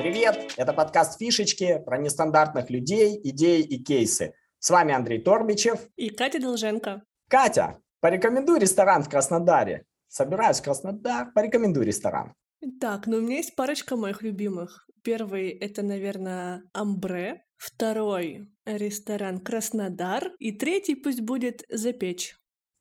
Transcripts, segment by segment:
Привет! Это подкаст «Фишечки» про нестандартных людей, идеи и кейсы. С вами Андрей Торбичев. И Катя Долженко. Катя, порекомендуй ресторан в Краснодаре. Собираюсь в Краснодар, порекомендуй ресторан. Так, ну у меня есть парочка моих любимых. Первый — это, наверное, Амбре. Второй — ресторан Краснодар. И третий пусть будет Запечь.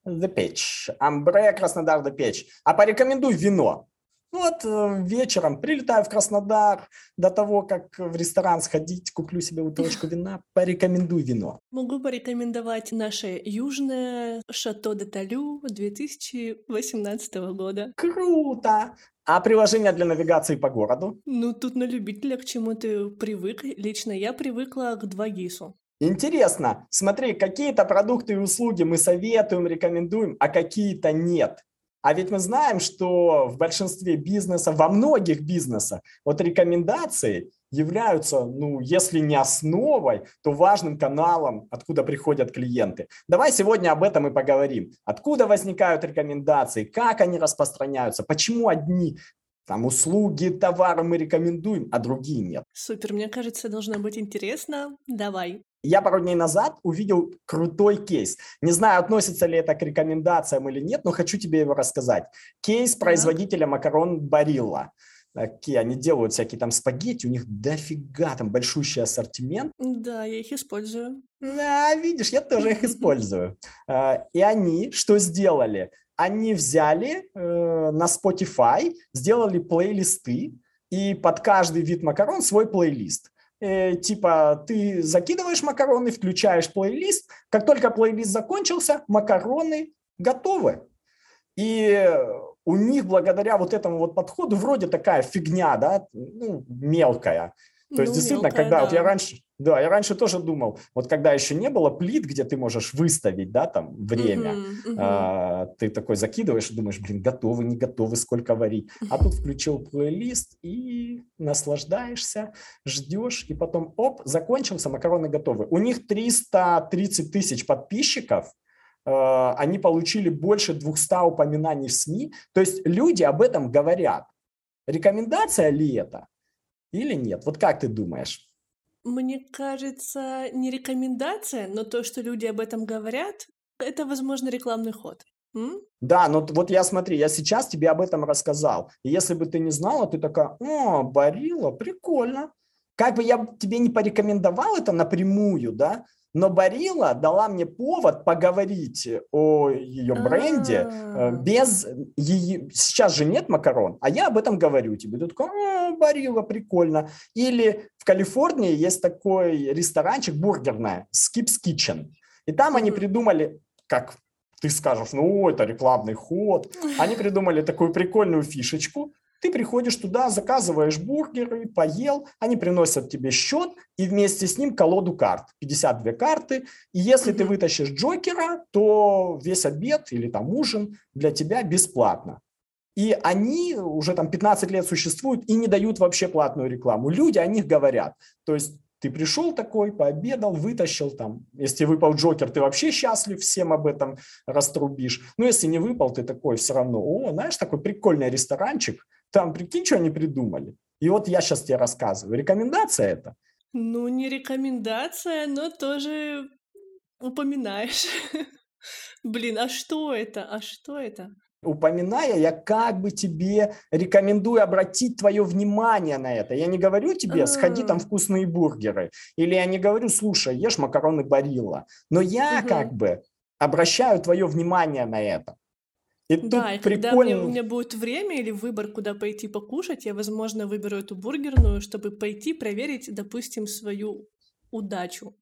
Запечь. Амбре, Краснодар, Запечь. А порекомендуй вино. Вот э, вечером прилетаю в Краснодар, до того, как в ресторан сходить, куплю себе бутылочку вина, порекомендуй вино. Могу порекомендовать наше южное Шато де Талю 2018 года. Круто! А приложение для навигации по городу? Ну, тут на любителя, к чему ты привык. Лично я привыкла к 2GIS. Интересно, смотри, какие-то продукты и услуги мы советуем, рекомендуем, а какие-то нет. А ведь мы знаем, что в большинстве бизнесов, во многих бизнесах, вот рекомендации являются, ну, если не основой, то важным каналом, откуда приходят клиенты. Давай сегодня об этом и поговорим. Откуда возникают рекомендации, как они распространяются, почему одни там услуги, товары мы рекомендуем, а другие нет. Супер, мне кажется, должно быть интересно. Давай. Я пару дней назад увидел крутой кейс. Не знаю, относится ли это к рекомендациям или нет, но хочу тебе его рассказать. Кейс производителя макарон Барилла. Такие, они делают всякие там спагетти, у них дофига там большущий ассортимент. Да, я их использую. Да, видишь, я тоже их использую. А, и они что сделали? Они взяли э, на Spotify, сделали плейлисты, и под каждый вид макарон свой плейлист э, типа ты закидываешь макароны, включаешь плейлист, как только плейлист закончился, макароны готовы. И у них благодаря вот этому вот подходу вроде такая фигня, да, ну, мелкая. То ну, есть действительно, мелкая, когда да. вот я раньше, да, я раньше тоже думал, вот когда еще не было плит, где ты можешь выставить, да, там время, uh-huh, uh-huh. А, ты такой закидываешь и думаешь, блин, готовы, не готовы, сколько варить. А тут включил плейлист и наслаждаешься, ждешь, и потом, оп, закончился, макароны готовы. У них 330 тысяч подписчиков, а, они получили больше 200 упоминаний в СМИ. То есть люди об этом говорят. Рекомендация ли это или нет? Вот как ты думаешь? Мне кажется, не рекомендация, но то, что люди об этом говорят, это, возможно, рекламный ход. М? Да, но вот я смотри, я сейчас тебе об этом рассказал. И если бы ты не знала, ты такая, о, Барила, прикольно. Как бы я тебе не порекомендовал это напрямую, да, но Барила дала мне повод поговорить о ее бренде э, без ее... Сейчас же нет макарон, а я об этом говорю тебе. Ты такой, о, Барила, прикольно. Или в Калифорнии есть такой ресторанчик бургерная, Skips Kitchen. И там они придумали, как ты скажешь, ну, это рекламный ход. Они придумали такую прикольную фишечку, ты приходишь туда, заказываешь бургеры, поел, они приносят тебе счет и вместе с ним колоду карт, 52 карты. И если mm-hmm. ты вытащишь Джокера, то весь обед или там ужин для тебя бесплатно. И они уже там 15 лет существуют и не дают вообще платную рекламу. Люди о них говорят. То есть ты пришел такой, пообедал, вытащил там. Если выпал Джокер, ты вообще счастлив, всем об этом раструбишь. Но если не выпал, ты такой все равно, о, знаешь, такой прикольный ресторанчик, там, прикинь, что они придумали. И вот я сейчас тебе рассказываю. Рекомендация это? Ну, не рекомендация, но тоже упоминаешь. Блин, а что это? А что это? Упоминая, я как бы тебе рекомендую обратить твое внимание на это. Я не говорю тебе, сходи там а. вкусные бургеры. Или я не говорю, слушай, ешь макароны Барилла. Но я как бы обращаю твое внимание на это. И да, и когда мне, у меня будет время или выбор, куда пойти покушать, я, возможно, выберу эту бургерную, чтобы пойти проверить, допустим, свою удачу.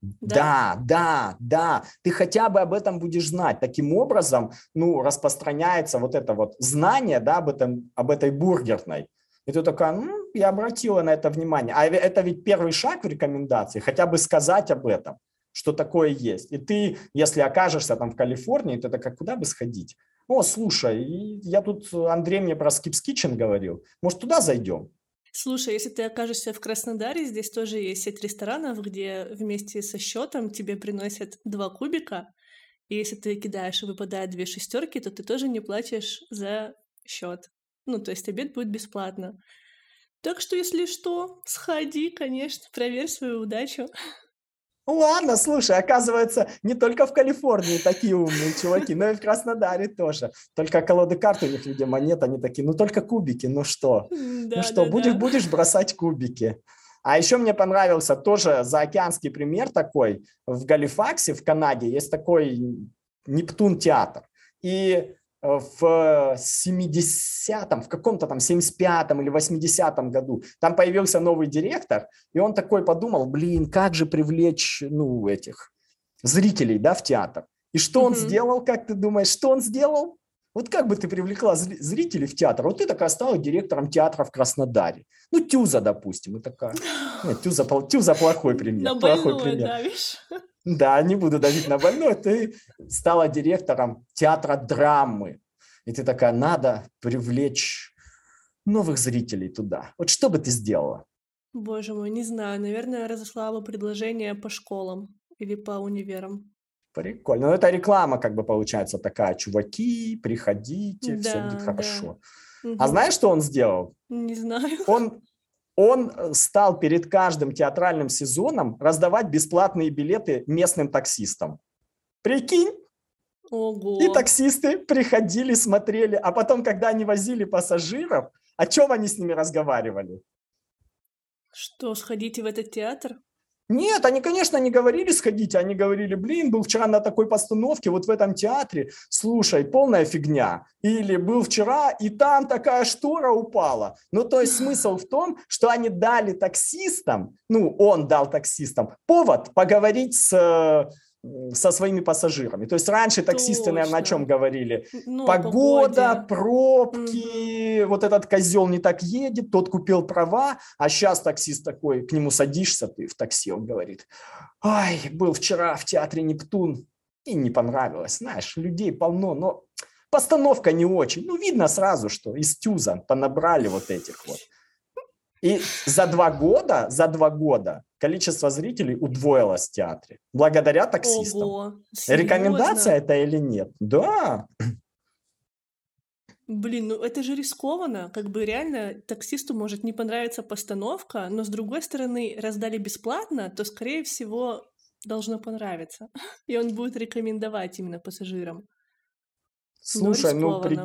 Да? да, да, да. Ты хотя бы об этом будешь знать. Таким образом, ну, распространяется вот это вот знание, да, об, этом, об этой бургерной. И ты такая, ну, я обратила на это внимание. А это ведь первый шаг в рекомендации, хотя бы сказать об этом что такое есть. И ты, если окажешься там в Калифорнии, ты такая, куда бы сходить? О, слушай, я тут, Андрей мне про Skips Kitchen говорил, может, туда зайдем? Слушай, если ты окажешься в Краснодаре, здесь тоже есть сеть ресторанов, где вместе со счетом тебе приносят два кубика, и если ты кидаешь и выпадает две шестерки, то ты тоже не платишь за счет. Ну, то есть обед будет бесплатно. Так что, если что, сходи, конечно, проверь свою удачу. Ладно, слушай, оказывается, не только в Калифорнии такие умные чуваки, но и в Краснодаре тоже. Только колоды карт у них, видимо, нет, они такие, ну только кубики, ну что? Да, ну что, да, будешь, да. будешь бросать кубики. А еще мне понравился тоже заокеанский пример такой. В Галифаксе, в Канаде, есть такой Нептун театр. И в 70-м, в каком-то там 75-м или 80-м году там появился новый директор, и он такой подумал, блин, как же привлечь, ну, этих зрителей, да, в театр. И что он Мгм. сделал, как ты думаешь, что он сделал? Вот как бы ты привлекла зри- зрителей в театр? Вот ты такая стала директором театра в Краснодаре. Ну, Тюза, допустим, и такая. Нет, Тюза, Тюза плохой пример. Плохой пример. Да, не буду давить на больное. Ты стала директором театра драмы. И ты такая, надо привлечь новых зрителей туда. Вот что бы ты сделала? Боже мой, не знаю, наверное, разослала бы предложение по школам или по универам. Прикольно. Ну, это реклама как бы получается такая. Чуваки, приходите, все Да, будет да. хорошо. А Мгм. знаешь, что он сделал? Не знаю. Он, он э, стал перед каждым театральным сезоном раздавать бесплатные билеты местным таксистам. Прикинь? Ого. И таксисты приходили, смотрели, а потом, когда они возили пассажиров, о чем они с ними разговаривали? Что, сходите в этот театр? Нет, они, конечно, не говорили сходите, они говорили, блин, был вчера на такой постановке, вот в этом театре, слушай, полная фигня. Или был вчера, и там такая штора упала. Ну, то есть смысл в том, что они дали таксистам, ну, он дал таксистам повод поговорить с, э, со своими пассажирами. То есть раньше таксисты, наверное, о Точно. чем говорили? Ну, Погода, погоде. пробки, вот этот козел не так едет, тот купил права, а сейчас таксист такой, к нему садишься ты в такси, он говорит, ай, был вчера в театре «Нептун» и не понравилось, знаешь, людей полно, но постановка не очень, ну, видно сразу, что из Тюза понабрали вот этих вот. И за два года, за два года количество зрителей удвоилось в театре, благодаря таксистам. Ого. Рекомендация это или нет? Да, Блин, ну это же рискованно. Как бы реально таксисту может не понравиться постановка, но с другой стороны раздали бесплатно, то скорее всего должно понравиться. И он будет рекомендовать именно пассажирам. Но Слушай, ну, при-.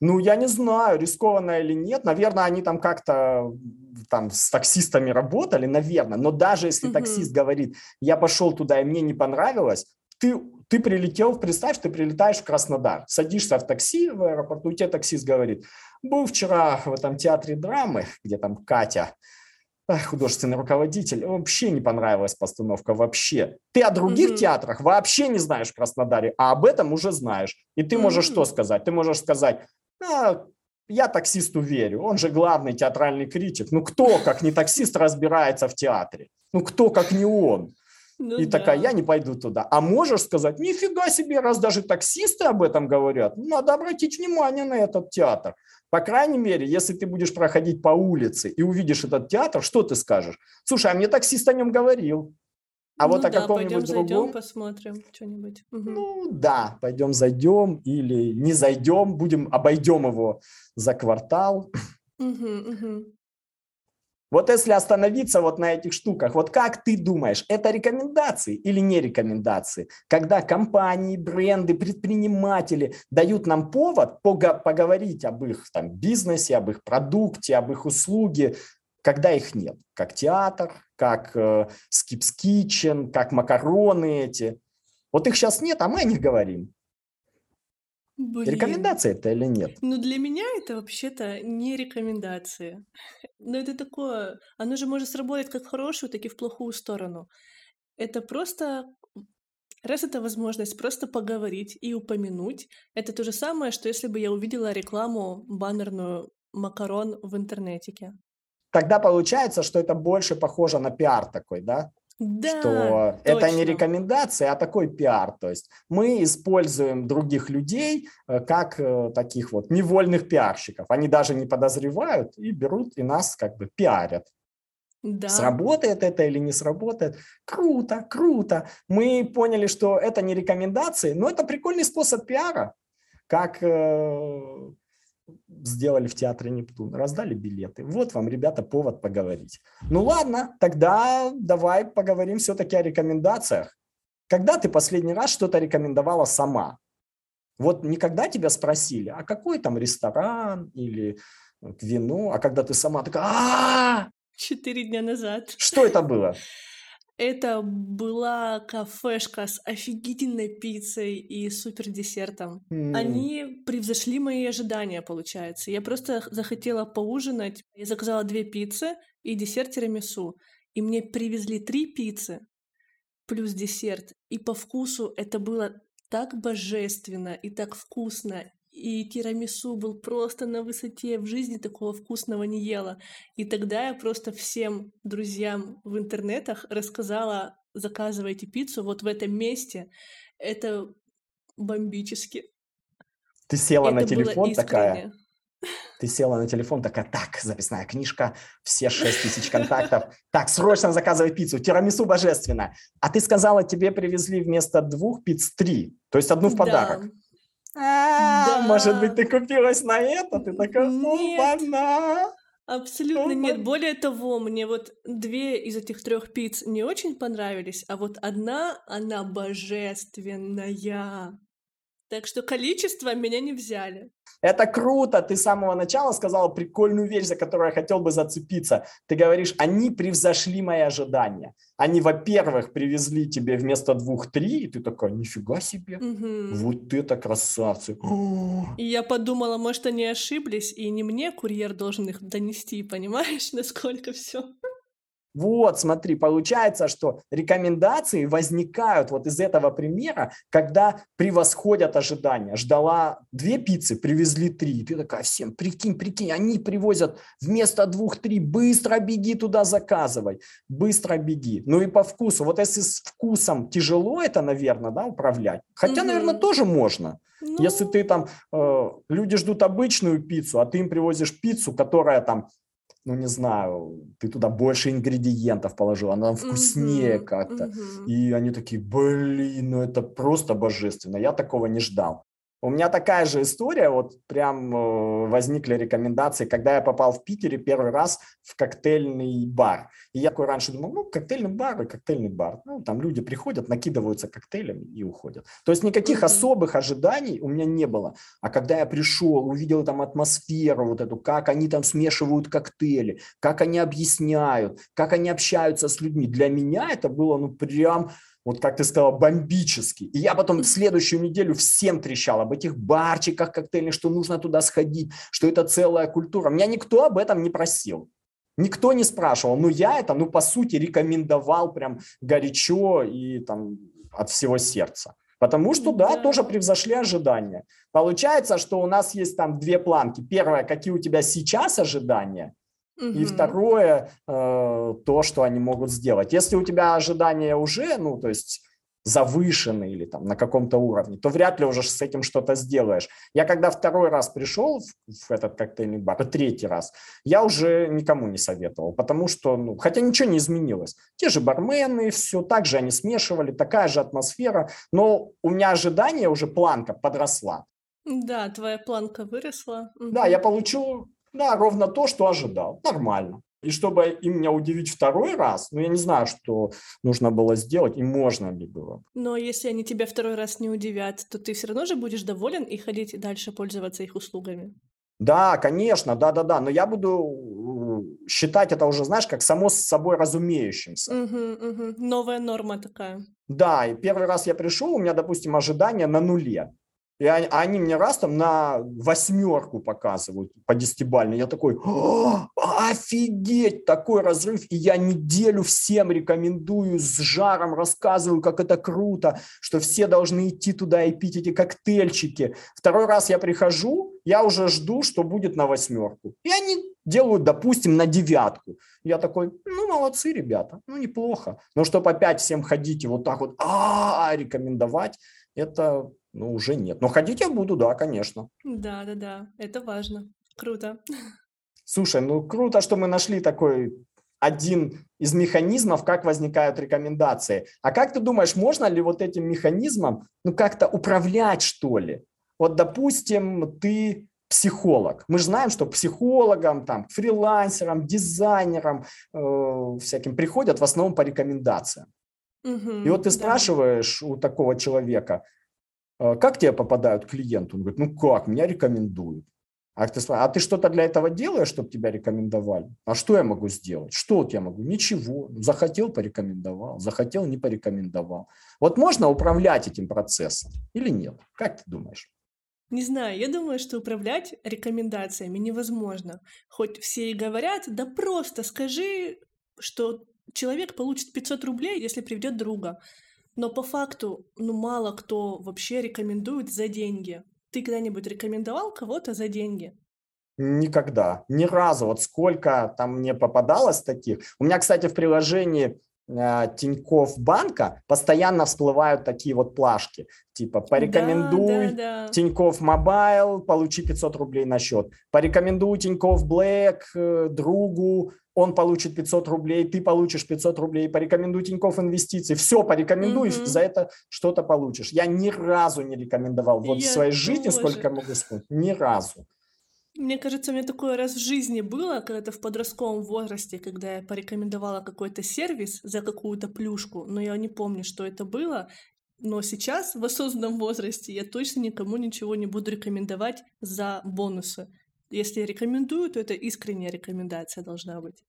Ну, я не знаю, рискованно или нет. Наверное, они там как-то там с таксистами работали, наверное. Но даже если Мгм. таксист говорит, я пошел туда и мне не понравилось, ты, ты прилетел, представь, ты прилетаешь в Краснодар, садишься в такси в аэропорту, и тебе таксист говорит, был вчера в этом театре драмы, где там Катя, художественный руководитель, вообще не понравилась постановка, вообще. Ты о других Мгм. театрах вообще не знаешь в Краснодаре, а об этом уже знаешь. И ты можешь что М. сказать? Ты можешь сказать, «А, я таксисту верю, он же главный театральный критик. Ну кто, как не таксист, разбирается в театре? Ну кто, как не он? Ну И такая, да. я не пойду туда. А можешь сказать, нифига себе, раз даже таксисты об этом говорят, надо обратить внимание на этот театр. По крайней мере, если ты будешь проходить по улице и увидишь этот театр, что ты скажешь? Слушай, а мне таксист о нем говорил. А вот Ну о да, каком-нибудь пойдем зайдем, другом? посмотрим что-нибудь. Ну да, пойдем зайдем или не зайдем, будем, обойдем его за квартал. Мгм, мгм. Вот если остановиться вот на этих штуках, вот как ты думаешь, это рекомендации или не рекомендации? Когда компании, бренды, предприниматели дают нам повод поговорить об их там, бизнесе, об их продукте, об их услуге, когда их нет. Как театр, как э, Skips Kitchen, как макароны эти. Вот их сейчас нет, а мы о них говорим. Блин. Рекомендация это или нет? Ну, для меня это вообще-то не рекомендации. Но это такое... Оно же может сработать как в хорошую, так и в плохую сторону. Это просто... Раз это возможность просто поговорить и упомянуть, это то же самое, что если бы я увидела рекламу баннерную макарон в интернетике. Тогда получается, что это больше похоже на пиар такой, да? Да, что это не точно. рекомендация, а такой пиар. То есть мы используем других людей э, как э, таких вот невольных пиарщиков. Они даже не подозревают и берут и нас как бы пиарят. Да. Сработает это или не сработает? Круто, круто. Мы поняли, что это не рекомендации, но это прикольный способ пиара. Как, э, сделали в театре Нептун? Раздали билеты. Вот вам, ребята, повод поговорить. Ну ладно, тогда давай поговорим все-таки о рекомендациях. Когда ты последний раз что-то рекомендовала сама? Вот никогда тебя спросили, а какой там ресторан или вино, а когда ты сама такая, Четыре дня назад. Что это было? Это была кафешка с офигительной пиццей и супер десертом. М, Они превзошли мои ожидания, получается. Я просто захотела поужинать. Я заказала две пиццы и десерт тирамису. И мне привезли три пиццы плюс десерт. И по вкусу это было так божественно и так вкусно. И тирамису был просто на высоте. В жизни такого вкусного не ела. И тогда я просто всем друзьям в интернетах рассказала, заказывайте пиццу вот в этом месте. Это бомбически. Ты села на Это было телефон такая, ты села на телефон такая, так, записная книжка, все 6 тысяч контактов, так, срочно заказывай пиццу, тирамису божественно. А ты сказала, тебе привезли вместо двух пиц три, то есть одну в подарок. Да. А, Может быть, Да. ты купилась на это? Ты такая, Нет. опа-на. Абсолютно нет. Более того, мне вот две из этих трех пиц не очень понравились, а вот одна, она божественная. Так что количество меня не взяли. Это круто, ты с самого начала сказала прикольную вещь, за которую я хотел бы зацепиться. Ты говоришь, они превзошли мои ожидания. Они, во-первых, привезли тебе вместо двух три, и ты такая, нифига себе, Мгм. вот это красавцы. И я подумала, может, они ошиблись, и не мне курьер должен их донести, понимаешь, насколько все. Вот, смотри, получается, что рекомендации возникают вот из этого примера, когда превосходят ожидания. Ждала две пиццы, привезли три. И ты такая, всем, прикинь, прикинь, они привозят вместо двух три, быстро беги туда заказывай, быстро беги. Ну и по вкусу. Вот если с вкусом тяжело это, наверное, да, управлять. Хотя, Мгм. наверное, тоже можно. Если Ну, ты там, э, люди ждут обычную пиццу, а ты им привозишь пиццу, которая там, ну не знаю, ты туда больше ингредиентов положил, она вкуснее мгм, как-то. мгм. И они такие, блин, ну это просто божественно, я такого не ждал. У меня такая же история, вот прям э, возникли рекомендации, когда я попал в Питере первый раз в коктейльный бар. И я такой раньше думал, ну, коктейльный бар и коктейльный бар. Ну, там люди приходят, накидываются коктейлями и уходят. То есть никаких особых ожиданий у меня не было. А когда я пришел, увидел там атмосферу вот эту, как они там смешивают коктейли, как они объясняют, как они общаются с людьми, для меня это было, ну, прям вот как ты сказала, бомбически. И я потом в следующую неделю всем трещал об этих барчиках коктейльных, что нужно туда сходить, что это целая культура. Меня никто об этом не просил. Никто не спрашивал. Но я это, ну, по сути, рекомендовал прям горячо и там от всего сердца. Потому что, да, Да. тоже превзошли ожидания. Получается, что у нас есть там две планки. Первое, какие у тебя сейчас ожидания, и второе, э, то, что они могут сделать. Если у тебя ожидания уже, ну, то есть завышены или там на каком-то уровне, то вряд ли уже с этим что-то сделаешь. Я когда второй раз пришел в, в этот коктейльный бар, и третий раз, я уже никому не советовал, потому что, ну, хотя ничего не изменилось. Те же бармены, все так же они смешивали, такая же атмосфера, но у меня ожидания уже планка подросла. Да, твоя планка выросла. Да, я получу, да, ровно то, что ожидал. Нормально. И чтобы им меня удивить второй раз, ну, я не знаю, что нужно было сделать и можно ли было. Но если они тебя второй раз не удивят, то ты все равно же будешь доволен и ходить дальше пользоваться их услугами. Да, конечно, да-да-да, но я буду э, считать это уже, знаешь, как само с собой разумеющимся. Мгм, мгм. Новая норма такая. Да, и первый раз я пришел, у меня, допустим, ожидания на нуле. И они, а они мне раз там на восьмерку показывают по десятибалльной. Я такой, «О, офигеть, такой разрыв. И я неделю всем рекомендую, с жаром рассказываю, как это круто, что все должны идти туда и пить эти коктейльчики. Второй раз я прихожу, я уже жду, что будет на восьмерку. И они делают, допустим, на девятку. Я такой, ну, молодцы, ребята, ну, неплохо. Но чтобы опять всем ходить и вот так вот а рекомендовать, это, ну, уже нет. Но ходить я буду, да, конечно. Да, да, да. Это важно. Круто. Слушай, ну, круто, что мы нашли такой один из механизмов, как возникают рекомендации. А как ты думаешь, можно ли вот этим механизмом, ну, как-то управлять, что ли? Вот, допустим, ты психолог. Мы же знаем, что психологам, там, фрилансерам, дизайнерам э, всяким приходят в основном по рекомендациям. Угу, и вот ты да. спрашиваешь у такого человека, как тебе попадают клиенты? Он говорит, ну как, меня рекомендуют. А ты, а ты что-то для этого делаешь, чтобы тебя рекомендовали? А что я могу сделать? Что вот я могу? Ничего. Захотел, порекомендовал. Захотел, не порекомендовал. Вот можно управлять этим процессом или нет? Как ты думаешь? Не знаю, я думаю, что управлять рекомендациями невозможно. Хоть все и говорят, да просто скажи, что человек получит 500 рублей, если приведет друга. Но по факту, ну мало кто вообще рекомендует за деньги. Ты когда-нибудь рекомендовал кого-то за деньги? Никогда, ни разу. Вот сколько там мне попадалось таких. У меня, кстати, в приложении э, Тинькофф банка постоянно всплывают такие вот плашки. Типа порекомендуй да, да, да. Тинькофф Мобайл, получи 500 рублей на счет. Порекомендуй Тинькофф Блэк э, другу, он получит 500 рублей, ты получишь 500 рублей, порекомендуй Тинькофф инвестиции, все порекомендуй, угу. за это что-то получишь. Я ни разу не рекомендовал, вот Я в своей тоже. жизни, сколько могу вспомнить, ни разу. Мне кажется, у меня такое раз в жизни было, когда-то в подростковом возрасте, когда я порекомендовала какой-то сервис за какую-то плюшку, но я не помню, что это было. Но сейчас, в осознанном возрасте, я точно никому ничего не буду рекомендовать за бонусы. Если рекомендую, то это искренняя рекомендация должна быть.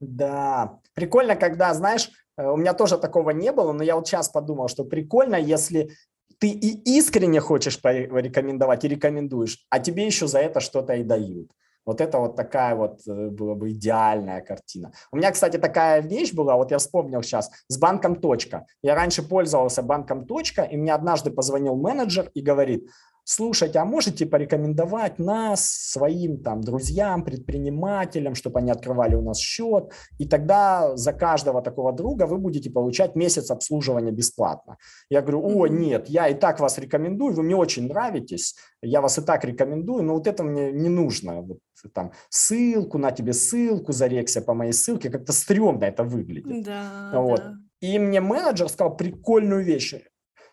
Да, прикольно, когда, знаешь, э, у меня тоже такого не было, но я вот сейчас подумал, что прикольно, если ты и искренне хочешь порекомендовать и рекомендуешь, а тебе еще за это что-то и дают. Вот это вот такая вот э, была бы идеальная картина. У меня, кстати, такая вещь была, вот я вспомнил сейчас, с банком «Точка». Я раньше пользовался банком «Точка», и мне однажды позвонил менеджер и говорит, слушайте, а можете порекомендовать нас своим там друзьям, предпринимателям, чтобы они открывали у нас счет, и тогда за каждого такого друга вы будете получать месяц обслуживания бесплатно. Я говорю, о, нет, я и так вас рекомендую, вы мне очень нравитесь, я вас и так рекомендую, но вот это мне не нужно. Вот, там ссылку, на тебе ссылку, зарекся по моей ссылке, как-то стрёмно это выглядит. Да, вот. да. И мне менеджер сказал прикольную вещь.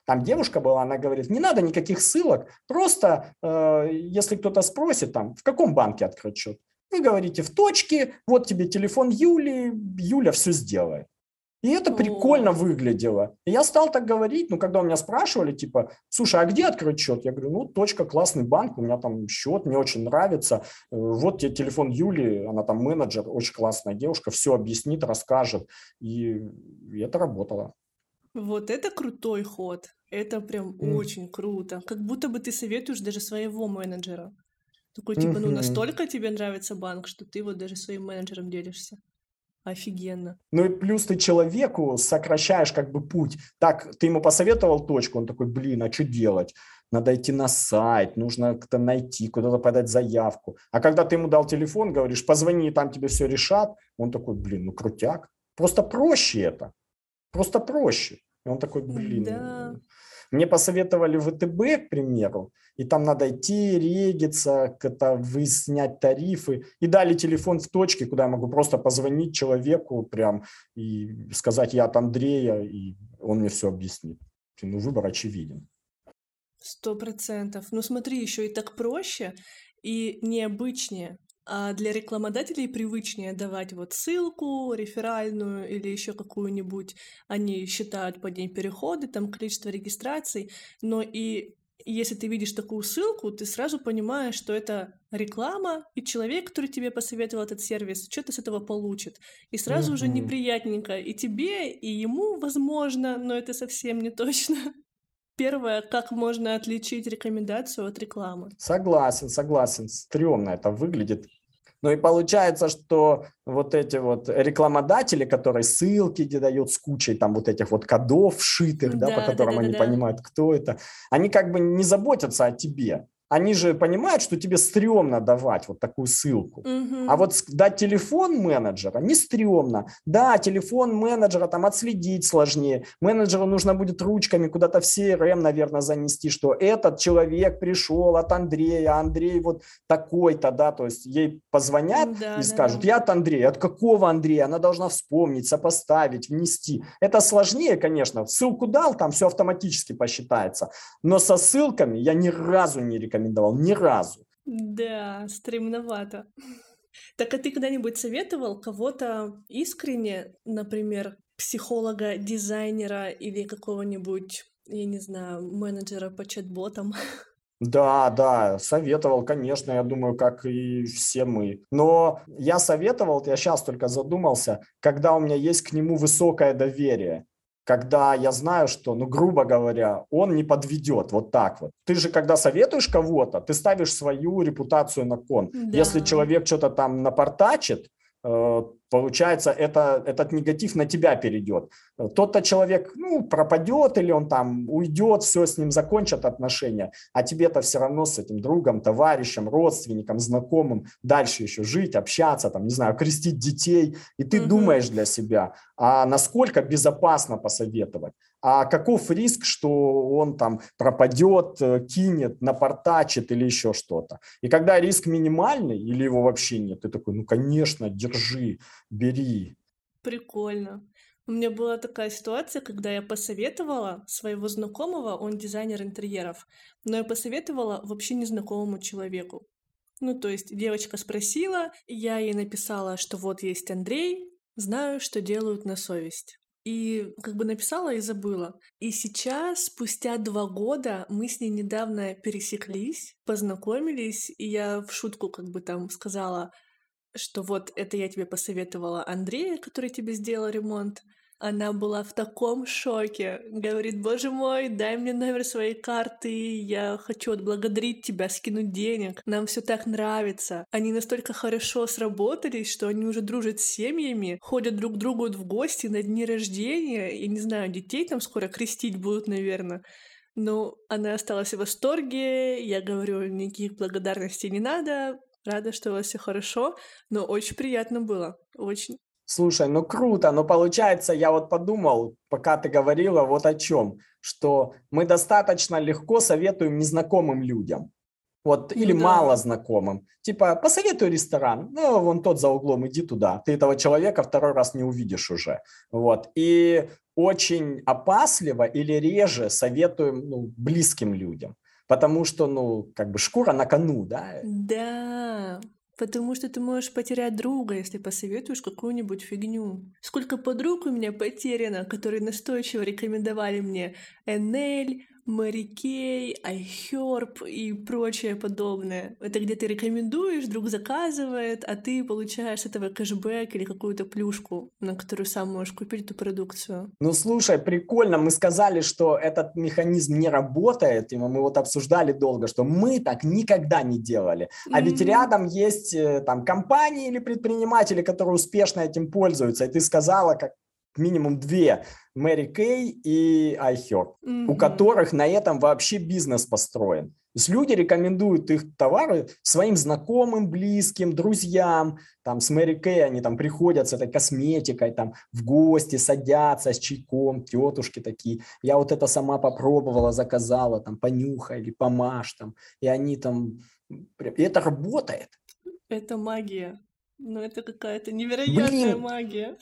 Там девушка была, она говорит, не надо никаких ссылок, просто э, если кто-то спросит, там, в каком банке открыть счет, вы говорите в точке, вот тебе телефон Юли, Юля все сделает. И это прикольно выглядело. И я стал так говорить, ну, когда у меня спрашивали, типа, слушай, а где открыть счет? Я говорю, ну, точка, классный банк, у меня там счет, мне очень нравится. Э, вот тебе телефон Юли, она там менеджер, очень классная девушка, все объяснит, расскажет. И, и это работало. Вот это крутой ход. Это прям mm. очень круто. Как будто бы ты советуешь даже своего менеджера. Такой, типа, ну, настолько тебе нравится банк, что ты вот даже своим менеджером делишься. Офигенно. Ну и плюс ты человеку сокращаешь как бы путь. Так, ты ему посоветовал точку, он такой, блин, а что делать? Надо идти на сайт, нужно как-то найти, куда-то подать заявку. А когда ты ему дал телефон, говоришь, позвони, там тебе все решат, он такой, блин, ну крутяк. Просто проще это. Просто проще. И он такой, блин. Да. Мне посоветовали ВТБ, к примеру, и там надо идти, региться, это выяснять тарифы. И дали телефон в точке, куда я могу просто позвонить человеку прям и сказать, я от Андрея, и он мне все объяснит. Ну, выбор очевиден. Сто процентов. Ну, смотри, еще и так проще и необычнее. А для рекламодателей привычнее давать вот ссылку реферальную или еще какую-нибудь. Они считают по ней переходы, там количество регистраций. Но и если ты видишь такую ссылку, ты сразу понимаешь, что это реклама, и человек, который тебе посоветовал этот сервис, что-то с этого получит. И сразу mm-hmm. уже неприятненько и тебе, и ему, возможно, но это совсем не точно. Первое, как можно отличить рекомендацию от рекламы? Согласен, согласен. Стремно это выглядит. Ну и получается, что вот эти вот рекламодатели, которые ссылки дают с кучей там вот этих вот кодов вшитых, да, да по которым да, да, они да. понимают, кто это, они как бы не заботятся о тебе они же понимают, что тебе стрёмно давать вот такую ссылку. Угу. А вот дать телефон менеджера не стрёмно. Да, телефон менеджера там отследить сложнее. Менеджеру нужно будет ручками куда-то в CRM, наверное, занести, что этот человек пришел от Андрея, Андрей вот такой-то, да, то есть ей позвонят да, и скажут, я от Андрея, от какого Андрея? Она должна вспомнить, сопоставить, внести. Это сложнее, конечно. Ссылку дал, там все автоматически посчитается. Но со ссылками я ни разу не рекомендую рекомендовал ни разу. Да, стремновато. Так а ты когда-нибудь советовал кого-то искренне, например, психолога, дизайнера или какого-нибудь, я не знаю, менеджера по чат-ботам? Да, да, советовал, конечно, я думаю, как и все мы. Но я советовал, я сейчас только задумался, когда у меня есть к нему высокое доверие когда я знаю, что, ну, грубо говоря, он не подведет вот так вот. Ты же, когда советуешь кого-то, ты ставишь свою репутацию на кон. Да. Если человек что-то там напортачит, Э, получается, это, этот негатив на тебя перейдет. Тот-то человек ну, пропадет или он там уйдет, все с ним закончат отношения, а тебе-то все равно с этим другом, товарищем, родственником, знакомым дальше еще жить, общаться, там, не знаю, крестить детей, и ты угу. думаешь для себя, а насколько безопасно посоветовать а каков риск, что он там пропадет, э, кинет, напортачит или еще что-то. И когда риск минимальный или его вообще нет, ты такой, ну, конечно, держи, бери. Прикольно. У меня была такая ситуация, когда я посоветовала своего знакомого, он дизайнер интерьеров, но я посоветовала вообще незнакомому человеку. Ну, то есть девочка спросила, я ей написала, что вот есть Андрей, знаю, что делают на совесть и как бы написала и забыла. И сейчас, спустя два года, мы с ней недавно пересеклись, познакомились, и я в шутку как бы там сказала, что вот это я тебе посоветовала Андрея, который тебе сделал ремонт, она была в таком шоке. Говорит, боже мой, дай мне номер своей карты, я хочу отблагодарить тебя, скинуть денег. Нам все так нравится. Они настолько хорошо сработались, что они уже дружат с семьями, ходят друг к другу в гости на дни рождения. Я не знаю, детей там скоро крестить будут, наверное. Но она осталась в восторге. Я говорю, никаких благодарностей не надо. Рада, что у вас все хорошо, но очень приятно было. Очень. Слушай, ну круто, но получается, я вот подумал, пока ты говорила вот о чем, что мы достаточно легко советуем незнакомым людям. Вот, ну, или да. мало знакомым. Типа, посоветуй ресторан, ну, вон тот за углом, иди туда. Ты этого человека второй раз не увидишь уже. Вот. И очень опасливо или реже советуем ну, близким людям. Потому что, ну, как бы шкура на кону, да? Да, Потому что ты можешь потерять друга, если посоветуешь какую-нибудь фигню. Сколько подруг у меня потеряно, которые настойчиво рекомендовали мне Энель, Мэри Кей, iHerb и прочее подобное. Это где ты рекомендуешь, друг заказывает, а ты получаешь с этого кэшбэк или какую-то плюшку, на которую сам можешь купить эту продукцию. Ну, слушай, прикольно. Мы сказали, что этот механизм не работает, и мы вот обсуждали долго, что мы так никогда не делали. А mm-hmm. ведь рядом есть э, там компании или предприниматели, которые успешно этим пользуются. И ты сказала, как минимум две, Мэри Кей и iHerb, mm-hmm. у которых на этом вообще бизнес построен. То есть люди рекомендуют их товары своим знакомым, близким, друзьям. Там с Мэри Кей они там приходят с этой косметикой, там в гости садятся с чайком, тетушки такие. Я вот это сама попробовала, заказала, там понюхай или помажь там. И они там... И это работает. Это магия. Ну, это какая-то невероятная Блин, магия.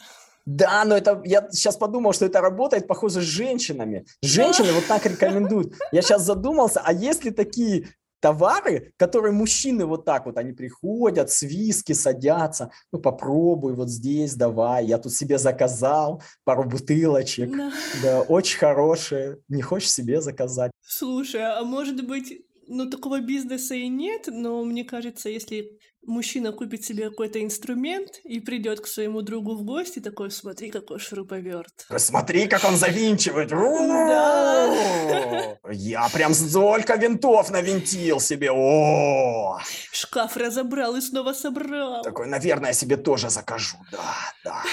Да, но это я сейчас подумал, что это работает, похоже, с женщинами. Женщины вот так рекомендуют. Я сейчас задумался, а есть ли такие товары, которые мужчины вот так вот, они приходят, с виски садятся, ну попробуй вот здесь, давай, я тут себе заказал пару бутылочек, да, да очень хорошие, не хочешь себе заказать? Слушай, а может быть ну, такого бизнеса и нет, но мне кажется, если мужчина купит себе какой-то инструмент и придет к своему другу в гости, такой, смотри, какой шуруповерт. Смотри, как он завинчивает. Да. Я прям столько винтов навинтил себе. О! Шкаф разобрал и снова собрал. Такой, наверное, себе тоже закажу. Да, да.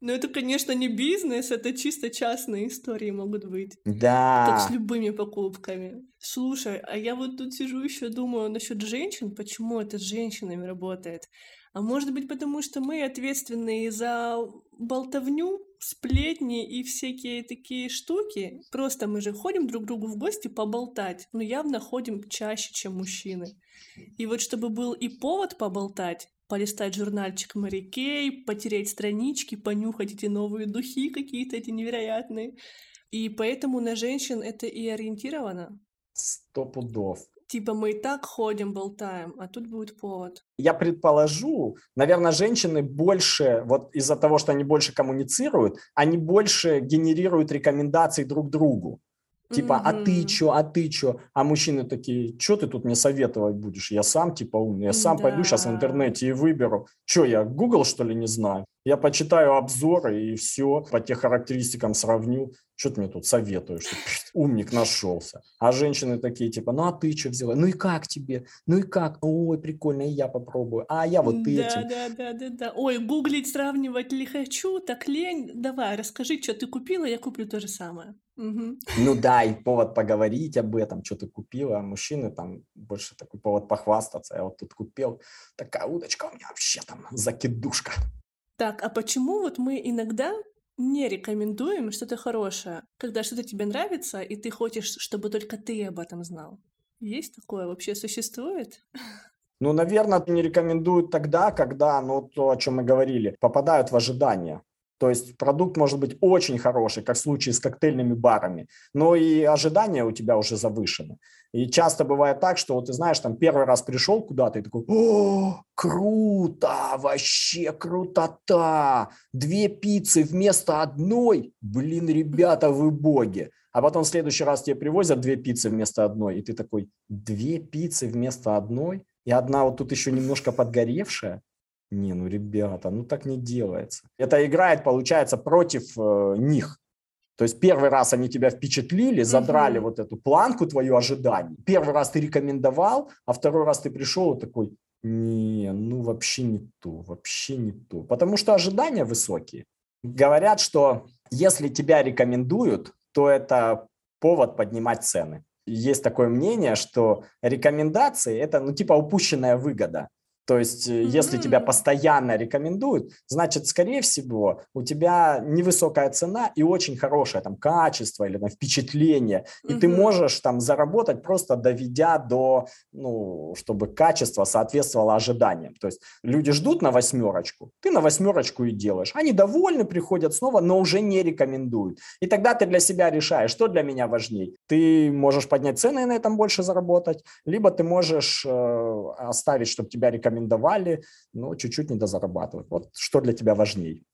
Но это, конечно, не бизнес, это чисто частные истории могут быть. Да. Как с любыми покупками. Слушай, а я вот тут сижу еще думаю насчет женщин, почему это с женщинами работает. А может быть, потому что мы ответственные за болтовню, сплетни и всякие такие штуки. Просто мы же ходим друг к другу в гости поболтать. Но явно ходим чаще, чем мужчины. И вот чтобы был и повод поболтать, полистать журнальчик Мэри Кей, потереть странички, понюхать эти новые духи какие-то, эти невероятные. И поэтому на женщин это и ориентировано. Сто пудов. Типа мы и так ходим, болтаем, а тут будет повод. Я предположу, наверное, женщины больше, вот из-за того, что они больше коммуницируют, они больше генерируют рекомендации друг другу. Типа, mm-hmm. а ты чё, а ты чё? А мужчины такие, чё ты тут мне советовать будешь? Я сам типа умный, я сам да. пойду сейчас в интернете и выберу. Чё, я Google что ли не знаю? Я почитаю обзоры и все, по тех характеристикам сравню. Что ты мне тут советуешь? Умник нашелся. А женщины такие, типа, ну а ты что взяла? Ну и как тебе? Ну и как? Ой, прикольно, и я попробую. А я вот да, этим. Да, да, да, да. Ой, гуглить, сравнивать ли хочу, так лень. Давай, расскажи, что ты купила, я куплю то же самое. Угу. Ну да, и повод поговорить об этом, что ты купила. А мужчины там больше такой повод похвастаться. Я вот тут купил, такая удочка у меня вообще там закидушка. Так, а почему вот мы иногда не рекомендуем что-то хорошее, когда что-то тебе нравится, и ты хочешь, чтобы только ты об этом знал? Есть такое вообще существует? Ну, наверное, не рекомендуют тогда, когда, ну, то, о чем мы говорили, попадают в ожидания. То есть продукт может быть очень хороший, как в случае с коктейльными барами, но и ожидания у тебя уже завышены. И часто бывает так, что вот ты знаешь, там первый раз пришел куда-то и такой, о, круто, вообще крутота, две пиццы вместо одной, блин, ребята, вы боги. А потом в следующий раз тебе привозят две пиццы вместо одной, и ты такой, две пиццы вместо одной? И одна вот тут еще немножко подгоревшая? Не, ну, ребята, ну так не делается. Это играет, получается, против э, них. То есть первый раз они тебя впечатлили, задрали угу. вот эту планку твою ожиданий. Первый раз ты рекомендовал, а второй раз ты пришел и такой, не, ну вообще не то, вообще не то. Потому что ожидания высокие. Говорят, что если тебя рекомендуют, то это повод поднимать цены. Есть такое мнение, что рекомендации – это ну типа упущенная выгода. То есть, mm-hmm. если тебя постоянно рекомендуют, значит, скорее всего, у тебя невысокая цена и очень хорошее там качество или там, впечатление, и mm-hmm. ты можешь там заработать просто доведя до, ну, чтобы качество соответствовало ожиданиям. То есть люди ждут на восьмерочку, ты на восьмерочку и делаешь. Они довольны, приходят снова, но уже не рекомендуют. И тогда ты для себя решаешь, что для меня важней. Ты можешь поднять цены и на этом больше заработать, либо ты можешь э, оставить, чтобы тебя рекомендовали рекомендовали, но чуть-чуть недозарабатывают. Вот что для тебя важней?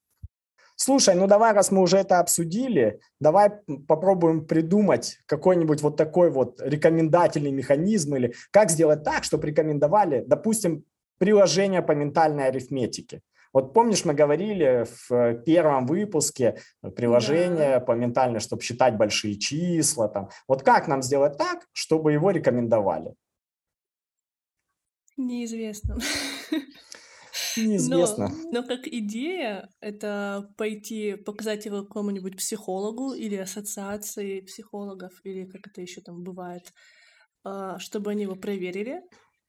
Слушай, ну давай, раз мы уже это обсудили, давай попробуем придумать какой-нибудь вот такой вот рекомендательный механизм или как сделать так, чтобы рекомендовали, допустим, приложение по ментальной арифметике. Вот помнишь, мы говорили в первом выпуске приложение да. по ментальной, чтобы считать большие числа. Там. Вот как нам сделать так, чтобы его рекомендовали? Неизвестно. Неизвестно. Но, но как идея, это пойти показать его какому-нибудь психологу или ассоциации психологов, или как это еще там бывает, а, чтобы они его проверили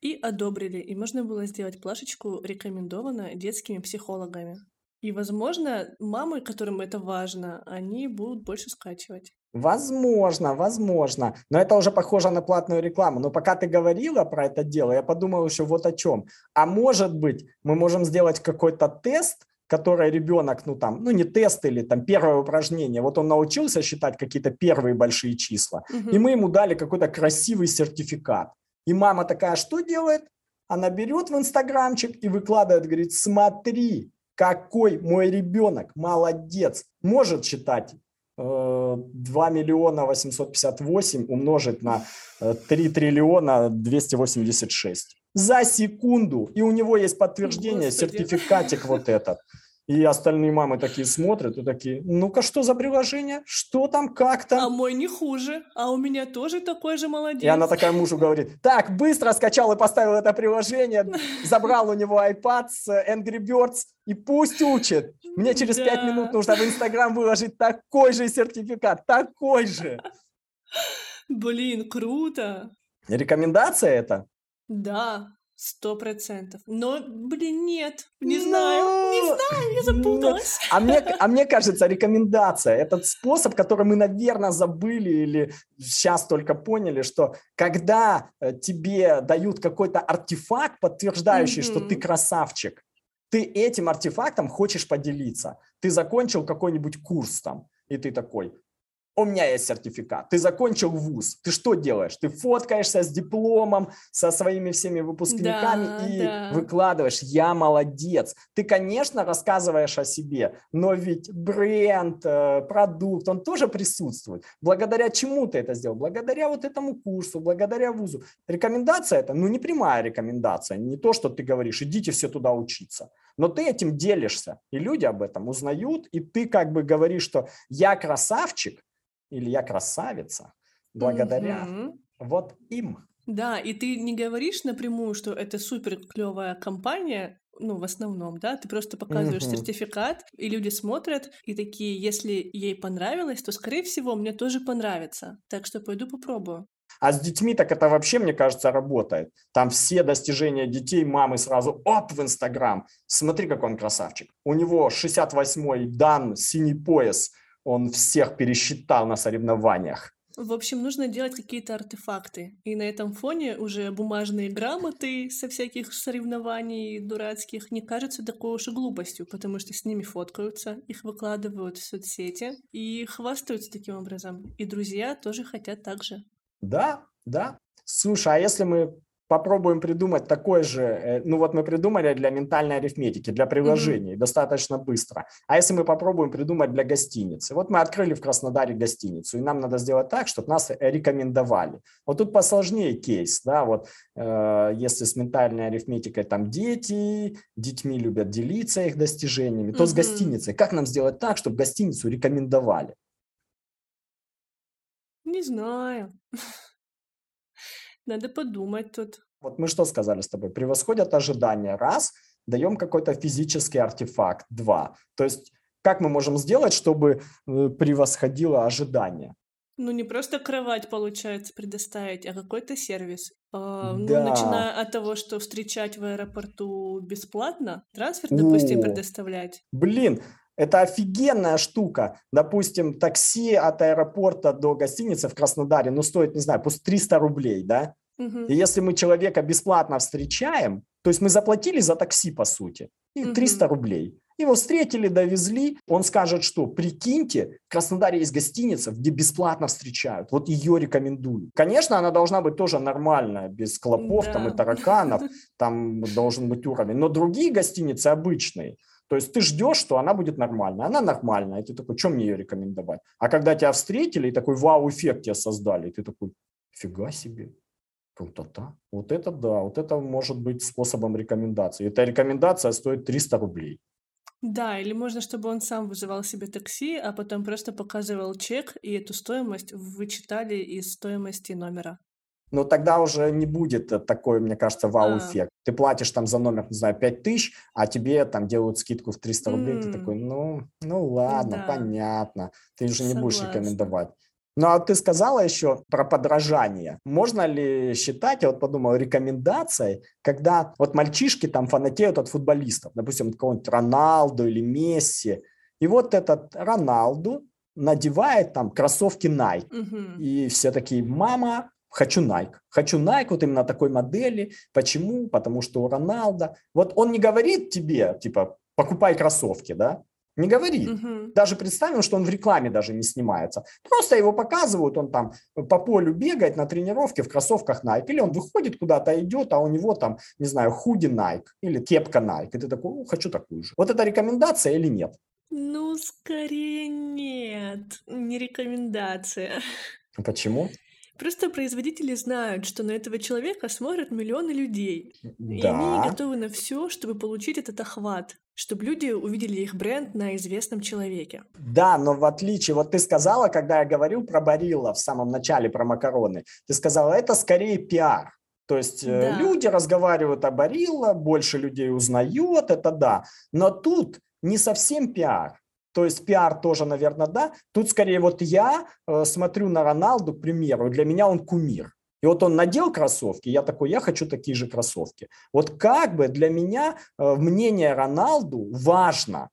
и одобрили. И можно было сделать плашечку «Рекомендовано детскими психологами». И, возможно, мамы, которым это важно, они будут больше скачивать. Возможно, возможно. Но это уже похоже на платную рекламу. Но пока ты говорила про это дело, я подумал еще вот о чем. А может быть, мы можем сделать какой-то тест, который ребенок, ну там, ну не тест или там первое упражнение, вот он научился считать какие-то первые большие числа, угу. и мы ему дали какой-то красивый сертификат. И мама такая, что делает? Она берет в инстаграмчик и выкладывает, говорит, смотри, какой мой ребенок, молодец, может считать 2 миллиона 858 умножить на 3 э, триллиона 286 за секунду. И у него есть подтверждение, Господи. сертификатик вот этот. И остальные мамы такие смотрят и такие, ну-ка, что за приложение? Что там, как там? А мой не хуже, а у меня тоже такой же молодец. И она такая мужу говорит, так, быстро скачал и поставил это приложение, забрал у него iPad с Angry Birds и пусть учит. Мне через пять минут нужно в Инстаграм выложить такой же сертификат, такой же. Блин, круто. Рекомендация это? Да, Сто процентов. Но, блин, нет, не знаю, Но... не знаю, я запуталась. А мне, а мне кажется, рекомендация, этот способ, который мы, наверное, забыли или сейчас только поняли, что когда э, тебе дают какой-то артефакт, подтверждающий, mm-hmm. что ты красавчик, ты этим артефактом хочешь поделиться. Ты закончил какой-нибудь курс там, и ты такой, у меня есть сертификат, ты закончил вуз, ты что делаешь? Ты фоткаешься с дипломом, со своими всеми выпускниками Да, и да. выкладываешь, я молодец. Ты, конечно, рассказываешь о себе, но ведь бренд, э, продукт, он тоже присутствует. Благодаря чему ты это сделал? Благодаря вот этому курсу, благодаря вузу. Рекомендация это, ну, не прямая рекомендация, не то, что ты говоришь, идите все туда учиться. Но ты этим делишься, и люди об этом узнают, и ты как бы говоришь, что я красавчик или я красавица благодаря Мгм. вот им. Да, и ты не говоришь напрямую, что это супер клевая компания, ну, в основном, да, ты просто показываешь Мгм. сертификат, и люди смотрят, и такие, если ей понравилось, то, скорее всего, мне тоже понравится. Так что пойду попробую. А с детьми так это вообще, мне кажется, работает. Там все достижения детей мамы сразу оп в Инстаграм. Смотри, какой он красавчик. У него 68-й дан, синий пояс. Он всех пересчитал на соревнованиях. В общем, нужно делать какие-то артефакты. И на этом фоне уже бумажные грамоты со всяких соревнований дурацких не кажутся такой уж и глупостью, потому что с ними фоткаются, их выкладывают в соцсети и хвастаются таким образом. И друзья тоже хотят так же. Да, да. Слушай, а если мы попробуем придумать такой же, э, ну вот мы придумали для ментальной арифметики, для приложений, достаточно быстро. А если мы попробуем придумать для гостиницы? Вот мы открыли в Краснодаре гостиницу, и нам надо сделать так, чтобы нас э, рекомендовали. Вот тут посложнее кейс, да, вот э, если с ментальной арифметикой там дети, детьми любят делиться их достижениями, то с Мгм. гостиницей, как нам сделать так, чтобы гостиницу рекомендовали? Не знаю. Надо подумать тут. Вот мы что сказали с тобой? Превосходят ожидания. Раз, даем какой-то физический артефакт. Два. То есть как мы можем сделать, чтобы э, превосходило ожидания? Ну, не просто кровать, получается, предоставить, а какой-то сервис. А, ну, Да. начиная от того, что встречать в аэропорту бесплатно, трансфер, допустим, О. предоставлять. Блин, это офигенная штука. Допустим, такси от аэропорта до гостиницы в Краснодаре, ну, стоит, не знаю, пусть 300 рублей, да? Мгм. И если мы человека бесплатно встречаем, то есть мы заплатили за такси, по сути, и Мгм. 300 рублей. Его встретили, довезли. Он скажет, что прикиньте, в Краснодаре есть гостиница, где бесплатно встречают. Вот ее рекомендую. Конечно, она должна быть тоже нормальная, без клопов там и Да. тараканов. Там должен быть уровень. Но другие гостиницы обычные. То есть ты ждешь, что она будет нормальная. Она нормальная. И ты такой, что мне ее рекомендовать? А когда тебя встретили и такой вау-эффект тебе создали, и ты такой, фига себе. Крутота. Вот это да, вот это может быть способом рекомендации. Эта рекомендация стоит 300 рублей. Да, или можно, чтобы он сам вызывал себе такси, а потом просто показывал чек, и эту стоимость вычитали из стоимости номера. Но тогда уже не будет э, такой, мне кажется, вау-эффект. Ты платишь там за номер, не знаю, 5 тысяч, а тебе там делают скидку в 300 рублей. Ты такой, ну, ну ладно, Да. понятно. Ты уже не будешь рекомендовать. Ну, а ты сказала еще про подражание. Можно ли считать, я вот подумал, рекомендацией, когда вот мальчишки там фанатеют от футболистов, допустим, от какого-нибудь Роналду или Месси, и вот этот Роналду надевает там кроссовки Nike, Мгм. и все такие, мама, хочу Nike. Хочу Nike вот именно такой модели. Почему? Потому что у Роналда... Вот он не говорит тебе, типа, покупай кроссовки, да? Не говорит. Мгм. Даже представим, что он в рекламе даже не снимается. Просто его показывают, он там по полю бегает на тренировке в кроссовках Nike. Или он выходит куда-то, идет, а у него там, не знаю, худи Nike или кепка Nike. И ты такой, «О, хочу такую же. Вот это рекомендация или нет? Ну, скорее нет, не рекомендация. Почему? Просто производители знают, что на этого человека смотрят миллионы людей. И Да. они готовы на все, чтобы получить этот охват, чтобы люди увидели их бренд на известном человеке. Да, но в отличие, вот ты сказала, когда я говорил про Барилла в самом начале, про макароны, ты сказала, это скорее пиар. То есть э, Да. люди разговаривают о Барилла, больше людей узнает, это да. Но тут не совсем пиар. То есть пиар тоже, наверное, да. Тут скорее вот я э, смотрю на Роналду, к примеру, для меня он кумир. И вот он надел кроссовки, я такой, я хочу такие же кроссовки. Вот как бы для меня э, мнение Роналду важно.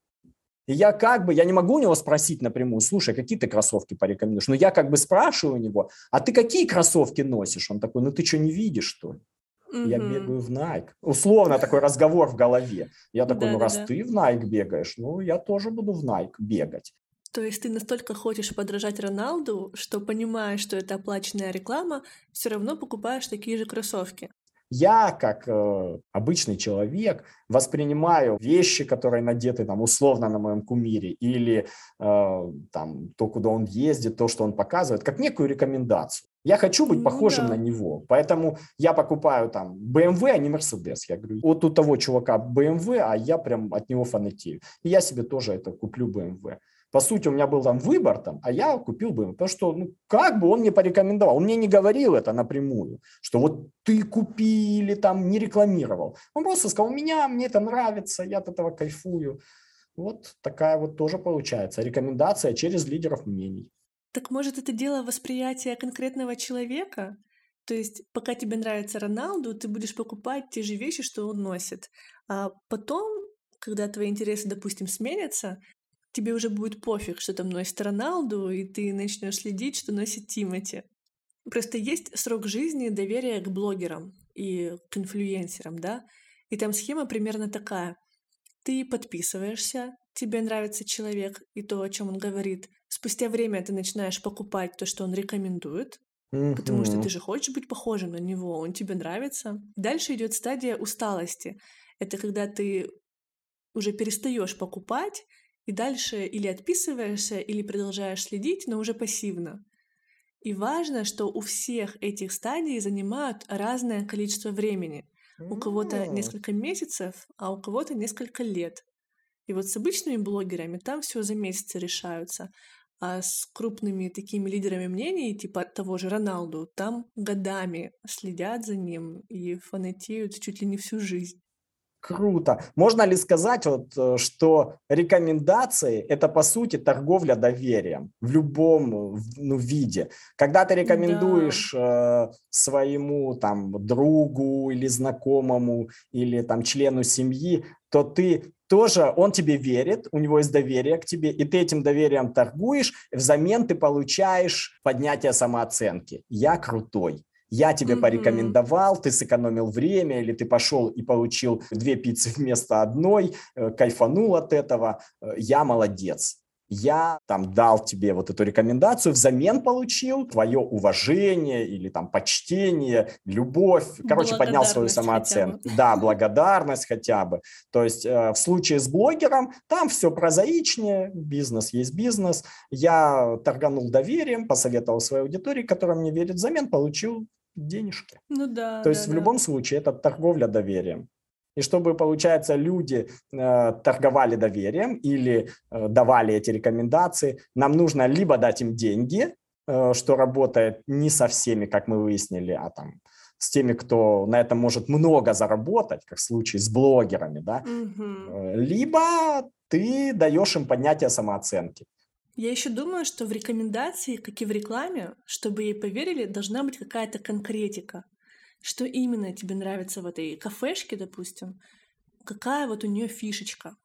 И я как бы, я не могу у него спросить напрямую, слушай, какие ты кроссовки порекомендуешь? Но я как бы спрашиваю у него, а ты какие кроссовки носишь? Он такой, ну ты что, не видишь, что ли? Я Мгм. бегаю в Nike. Условно такой разговор в голове. Я такой, ну раз ты в Nike бегаешь, ну я тоже буду в Nike бегать. То есть ты настолько хочешь подражать Роналду, что понимаешь, что это оплаченная реклама, все равно покупаешь такие же кроссовки. Я, как э, обычный человек, воспринимаю вещи, которые надеты там условно на моем кумире, или э, там то, куда он ездит, то, что он показывает, как некую рекомендацию. Я хочу быть похожим да. на него, поэтому я покупаю там BMW, а не Mercedes. Я говорю, вот у того чувака BMW, а я прям от него фанатею. И я себе тоже это куплю BMW. По сути, у меня был там выбор, там, а я купил бы, потому что, ну, как бы он мне порекомендовал, он мне не говорил это напрямую, что вот ты купи или там не рекламировал. Он просто сказал, у меня, мне это нравится, я от этого кайфую. Вот такая вот тоже получается рекомендация через лидеров мнений. Так может это дело восприятия конкретного человека? То есть пока тебе нравится Роналду, ты будешь покупать те же вещи, что он носит. А потом, когда твои интересы, допустим, сменятся, тебе уже будет пофиг, что там носит Роналду, и ты начнешь следить, что носит Тимати. Просто есть срок жизни доверия к блогерам и к инфлюенсерам, да? И там схема примерно такая. Ты подписываешься, тебе нравится человек и то, о чем он говорит. Спустя время ты начинаешь покупать то, что он рекомендует, mm-hmm. потому что ты же хочешь быть похожим на него, он тебе нравится. Дальше идет стадия усталости. Это когда ты уже перестаешь покупать и дальше или отписываешься, или продолжаешь следить, но уже пассивно. И важно, что у всех этих стадий занимают разное количество времени. У кого-то несколько месяцев, а у кого-то несколько лет. И вот с обычными блогерами там все за месяцы решаются. А с крупными такими лидерами мнений, типа того же Роналду, там годами следят за ним и фанатеют чуть ли не всю жизнь. Круто. Можно ли сказать, вот, э, что рекомендации – это, по сути, торговля доверием в любом ну, виде? Когда ты рекомендуешь да. э, своему там, другу или знакомому или там, члену семьи, то ты тоже, он тебе верит, у него есть доверие к тебе, и ты этим доверием торгуешь, взамен ты получаешь поднятие самооценки. Я крутой я тебе mm-hmm. порекомендовал, ты сэкономил время, или ты пошел и получил две пиццы вместо одной, э, кайфанул от этого, э, я молодец я там дал тебе вот эту рекомендацию, взамен получил твое уважение или там почтение, любовь, короче, поднял свою самооценку. Да, благодарность хотя бы. То есть э, в случае с блогером там все прозаичнее, бизнес есть бизнес. Я торганул доверием, посоветовал своей аудитории, которая мне верит, взамен получил денежки. Ну да. То есть да, в да. любом случае это торговля доверием. И чтобы, получается, люди э, торговали доверием или э, давали эти рекомендации, нам нужно либо дать им деньги, э, что работает не со всеми, как мы выяснили, а там с теми, кто на этом может много заработать, как в случае с блогерами, да, угу. либо ты даешь им поднятие самооценки. Я еще думаю, что в рекомендации, как и в рекламе, чтобы ей поверили, должна быть какая-то конкретика что именно тебе нравится в этой кафешке, допустим, какая вот у нее фишечка.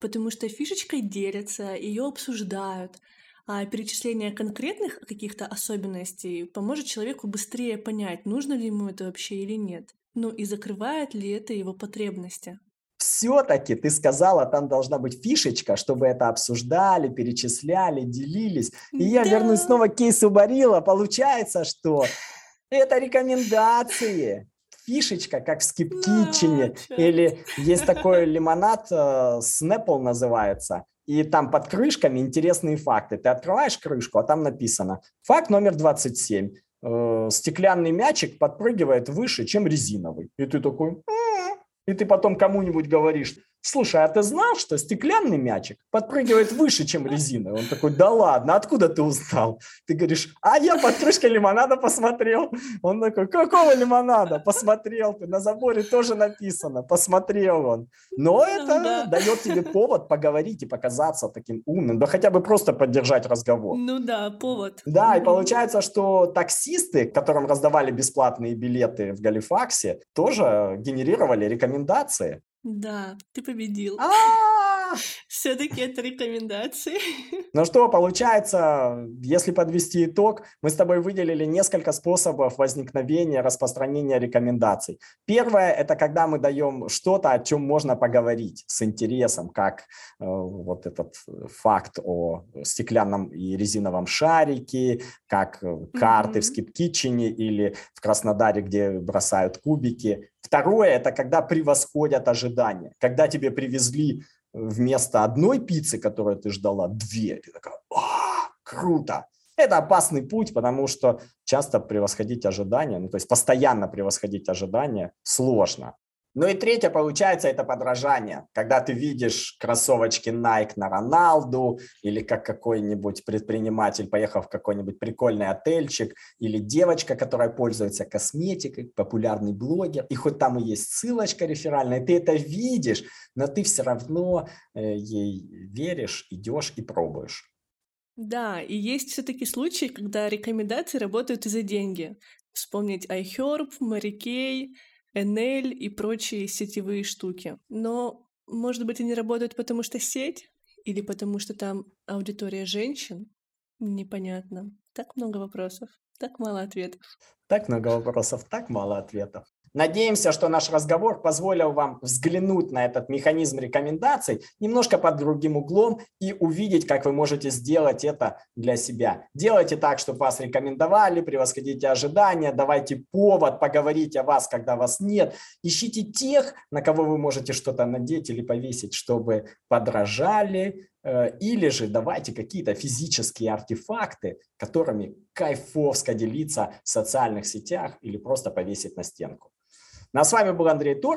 Потому что фишечкой делятся, ее обсуждают, а перечисление конкретных каких-то особенностей поможет человеку быстрее понять, нужно ли ему это вообще или нет. Ну и закрывает ли это его потребности. Все-таки ты сказала, там должна быть фишечка, чтобы это обсуждали, перечисляли, делились. И я вернусь снова к кейсу Барила. Получается, что это рекомендации. Фишечка, как в скипкитчене. Или есть такой лимонад, э, Snapple называется. И там под крышками интересные факты. Ты открываешь крышку, а там написано факт номер 27. Э, стеклянный мячик подпрыгивает выше, чем резиновый. И ты такой... М-м-м". И ты потом кому-нибудь говоришь, слушай, а ты знал, что стеклянный мячик подпрыгивает выше, чем резиновый? Он такой, да ладно, откуда ты узнал? Ты говоришь, а я под крышкой лимонада посмотрел. Он такой, какого лимонада? Посмотрел ты, на заборе тоже написано, посмотрел он. Но ну это да. дает тебе повод поговорить и показаться таким умным, да хотя бы просто поддержать разговор. Ну да, повод. Да, и получается, что таксисты, которым раздавали бесплатные билеты в Галифаксе, тоже генерировали рекомендации. Да, ты победил. А. Все-таки это рекомендации. Ну что, получается, если подвести итог, мы с тобой выделили несколько способов возникновения, распространения рекомендаций. Первое – это когда мы даем что-то, о чем можно поговорить с интересом, как э, вот этот факт о стеклянном и резиновом шарике, как э, карты mm-hmm. в скидкитчене или в Краснодаре, где бросают кубики. Второе – это когда превосходят ожидания, когда тебе привезли вместо одной пиццы, которую ты ждала, две. Ты такая, круто. Это опасный путь, потому что часто превосходить ожидания, ну то есть постоянно превосходить ожидания сложно. Ну и третье, получается, это подражание. Когда ты видишь кроссовочки Nike на Роналду, или как какой-нибудь предприниматель поехал в какой-нибудь прикольный отельчик, или девочка, которая пользуется косметикой, популярный блогер, и хоть там и есть ссылочка реферальная, ты это видишь, но ты все равно э, ей веришь, идешь и пробуешь. Да, и есть все-таки случаи, когда рекомендации работают и за деньги. Вспомнить iHerb, Mary NL и прочие сетевые штуки. Но, может быть, они работают потому что сеть или потому что там аудитория женщин? Непонятно. Так много вопросов, так мало ответов. Так много вопросов, так мало ответов. Надеемся, что наш разговор позволил вам взглянуть на этот механизм рекомендаций немножко под другим углом и увидеть, как вы можете сделать это для себя. Делайте так, чтобы вас рекомендовали, превосходите ожидания, давайте повод поговорить о вас, когда вас нет. Ищите тех, на кого вы можете что-то надеть или повесить, чтобы подражали, э, или же давайте какие-то физические артефакты, которыми кайфовско делиться в социальных сетях или просто повесить на стенку. Ну, а с вами был Андрей Тур.